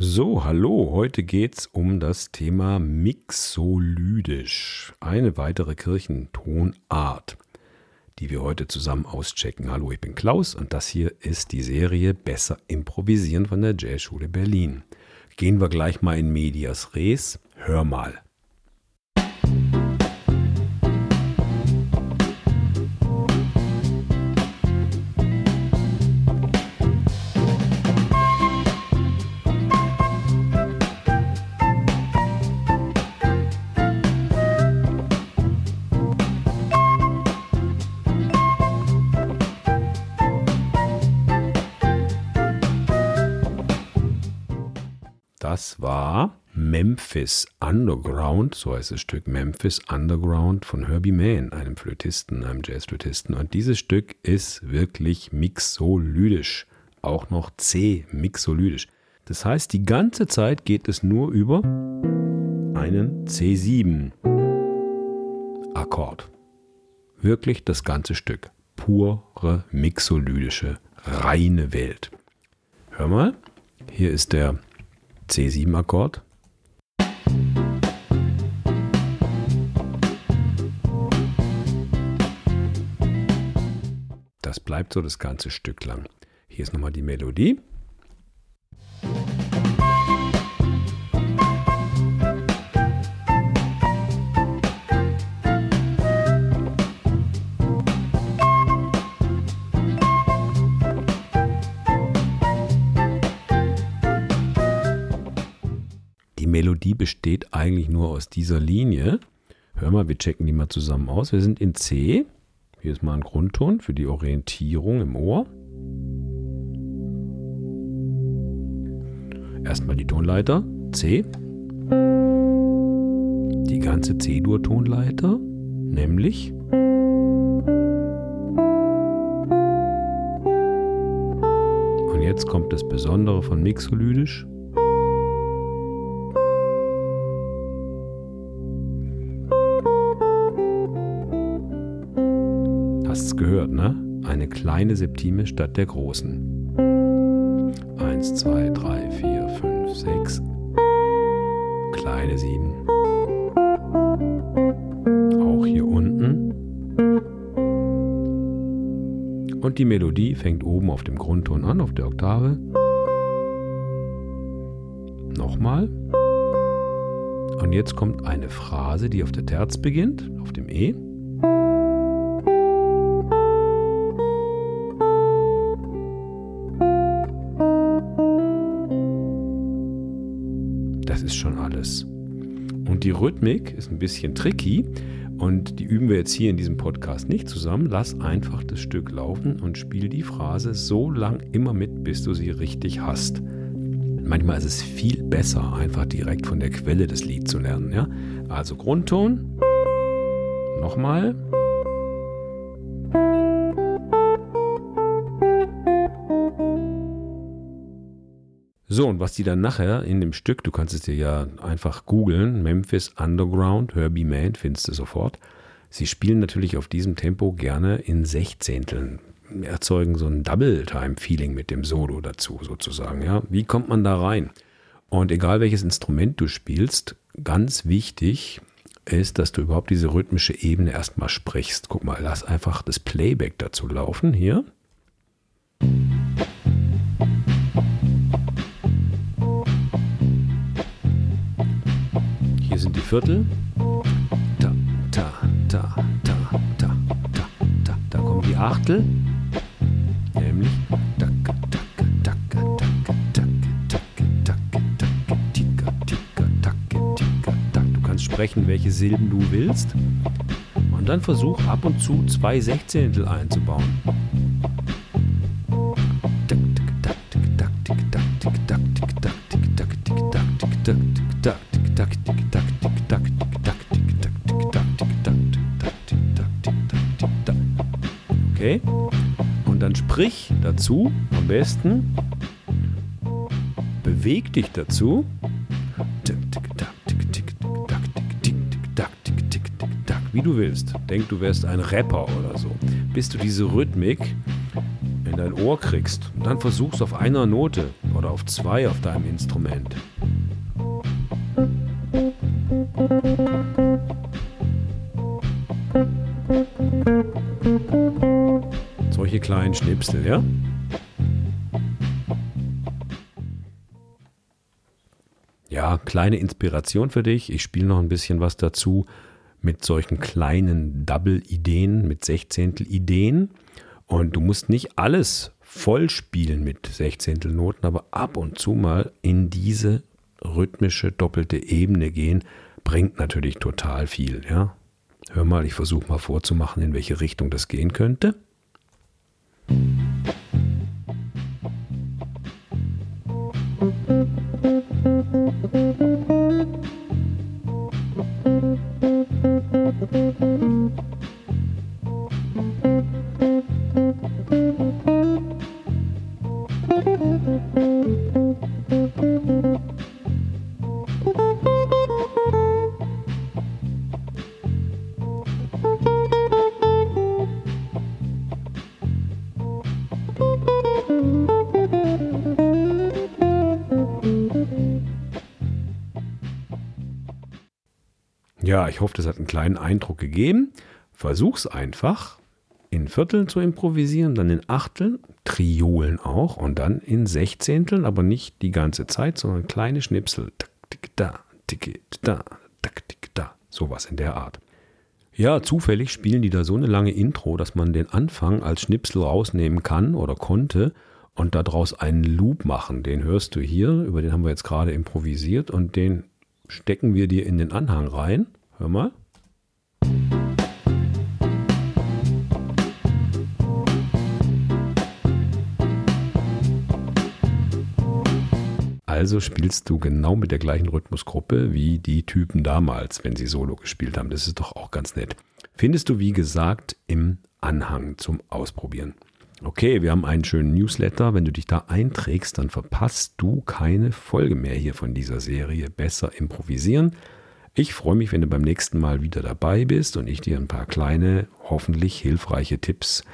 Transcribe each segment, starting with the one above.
So, hallo, heute geht's um das Thema Mixolydisch, eine weitere Kirchentonart, die wir heute zusammen auschecken. Hallo, ich bin Klaus und das hier ist die Serie Besser improvisieren von der Jazzschule Berlin. Gehen wir gleich mal in Medias Res. Hör mal. Das war Memphis Underground, so heißt das Stück Memphis Underground von Herbie Mann, einem Flötisten, einem Jazzflötisten. Und dieses Stück ist wirklich mixolydisch, auch noch C-mixolydisch. Das heißt, die ganze Zeit geht es nur über einen C7-Akkord. Wirklich das ganze Stück. Pure mixolydische, reine Welt. Hör mal, hier ist der C7-Akkord. Das bleibt so das ganze Stück lang. Hier ist nochmal die Melodie. Melodie besteht eigentlich nur aus dieser Linie. Hör mal, wir checken die mal zusammen aus. Wir sind in C. Hier ist mal ein Grundton für die Orientierung im Ohr. Erstmal die Tonleiter C. Die ganze C-Dur-Tonleiter, nämlich Und jetzt kommt das Besondere von Mixolydisch. Gehört, ne? Eine kleine Septime statt der großen. Eins, zwei, drei, vier, fünf, sechs. Kleine sieben. Auch hier unten. Und die Melodie fängt oben auf dem Grundton an, auf der Oktave. Nochmal. Und jetzt kommt eine Phrase, die auf der Terz beginnt, auf dem E. Und die Rhythmik ist ein bisschen tricky und die üben wir jetzt hier in diesem Podcast nicht zusammen. Lass einfach das Stück laufen und spiel die Phrase so lang immer mit, bis du sie richtig hast. Manchmal ist es viel besser, einfach direkt von der Quelle des Lieds zu lernen. Ja? Also Grundton. Nochmal. So, und was die dann nachher in dem Stück, du kannst es dir ja einfach googeln, Memphis Underground, Herbie Mann, findest du sofort. Sie spielen natürlich auf diesem Tempo gerne in Sechzehnteln, erzeugen so ein Double-Time-Feeling mit dem Solo dazu sozusagen. Ja, wie kommt man da rein? Und egal welches Instrument du spielst, ganz wichtig ist, dass du überhaupt diese rhythmische Ebene erstmal sprichst. Guck mal, lass einfach das Playback dazu laufen hier. Viertel. Ta, ta, ta, ta, ta, ta, ta. Da kommen die Achtel. Nämlich. Du kannst sprechen, welche Silben du willst. Und dann versuch ab und zu zwei Sechzehntel einzubauen. Okay? Und dann sprich dazu, am besten, beweg dich dazu. Wie du willst. Denk, du wärst ein Rapper oder so. Bis du diese Rhythmik in dein Ohr kriegst. Und dann versuchst auf einer Note oder auf 2 auf deinem Instrument. Solche kleinen Schnipsel, ja? Ja, kleine Inspiration für dich. Ich spiele noch ein bisschen was dazu mit solchen kleinen Double-Ideen, mit Sechzehntel-Ideen. Und du musst nicht alles voll spielen mit Sechzehntelnoten, aber ab und zu mal in diese rhythmische doppelte Ebene gehen, bringt natürlich total viel, ja. Hör mal, ich versuche mal vorzumachen, in welche Richtung das gehen könnte. Ja, ich hoffe, das hat einen kleinen Eindruck gegeben. Versuch's einfach in Vierteln zu improvisieren, dann in Achteln, Triolen auch und dann in Sechzehnteln, aber nicht die ganze Zeit, sondern kleine Schnipsel. Tick, tick, da, tick, da, tick, tick, da. Sowas in der Art. Ja, zufällig spielen die da so eine lange Intro, dass man den Anfang als Schnipsel rausnehmen kann oder konnte und daraus einen Loop machen. Den hörst du hier, über den haben wir jetzt gerade improvisiert und den stecken wir dir in den Anhang rein. Hör mal. Also spielst du genau mit der gleichen Rhythmusgruppe wie die Typen damals, wenn sie Solo gespielt haben. Das ist doch auch ganz nett. Findest du, wie gesagt, im Anhang zum Ausprobieren. Okay, wir haben einen schönen Newsletter. Wenn du dich da einträgst, dann verpasst du keine Folge mehr hier von dieser Serie. Besser improvisieren. Ich freue mich, wenn du beim nächsten Mal wieder dabei bist und ich dir ein paar kleine, hoffentlich hilfreiche Tipps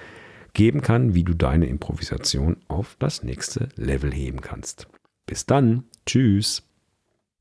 geben kann, wie du deine Improvisation auf das nächste Level heben kannst. Bis dann. Tschüss.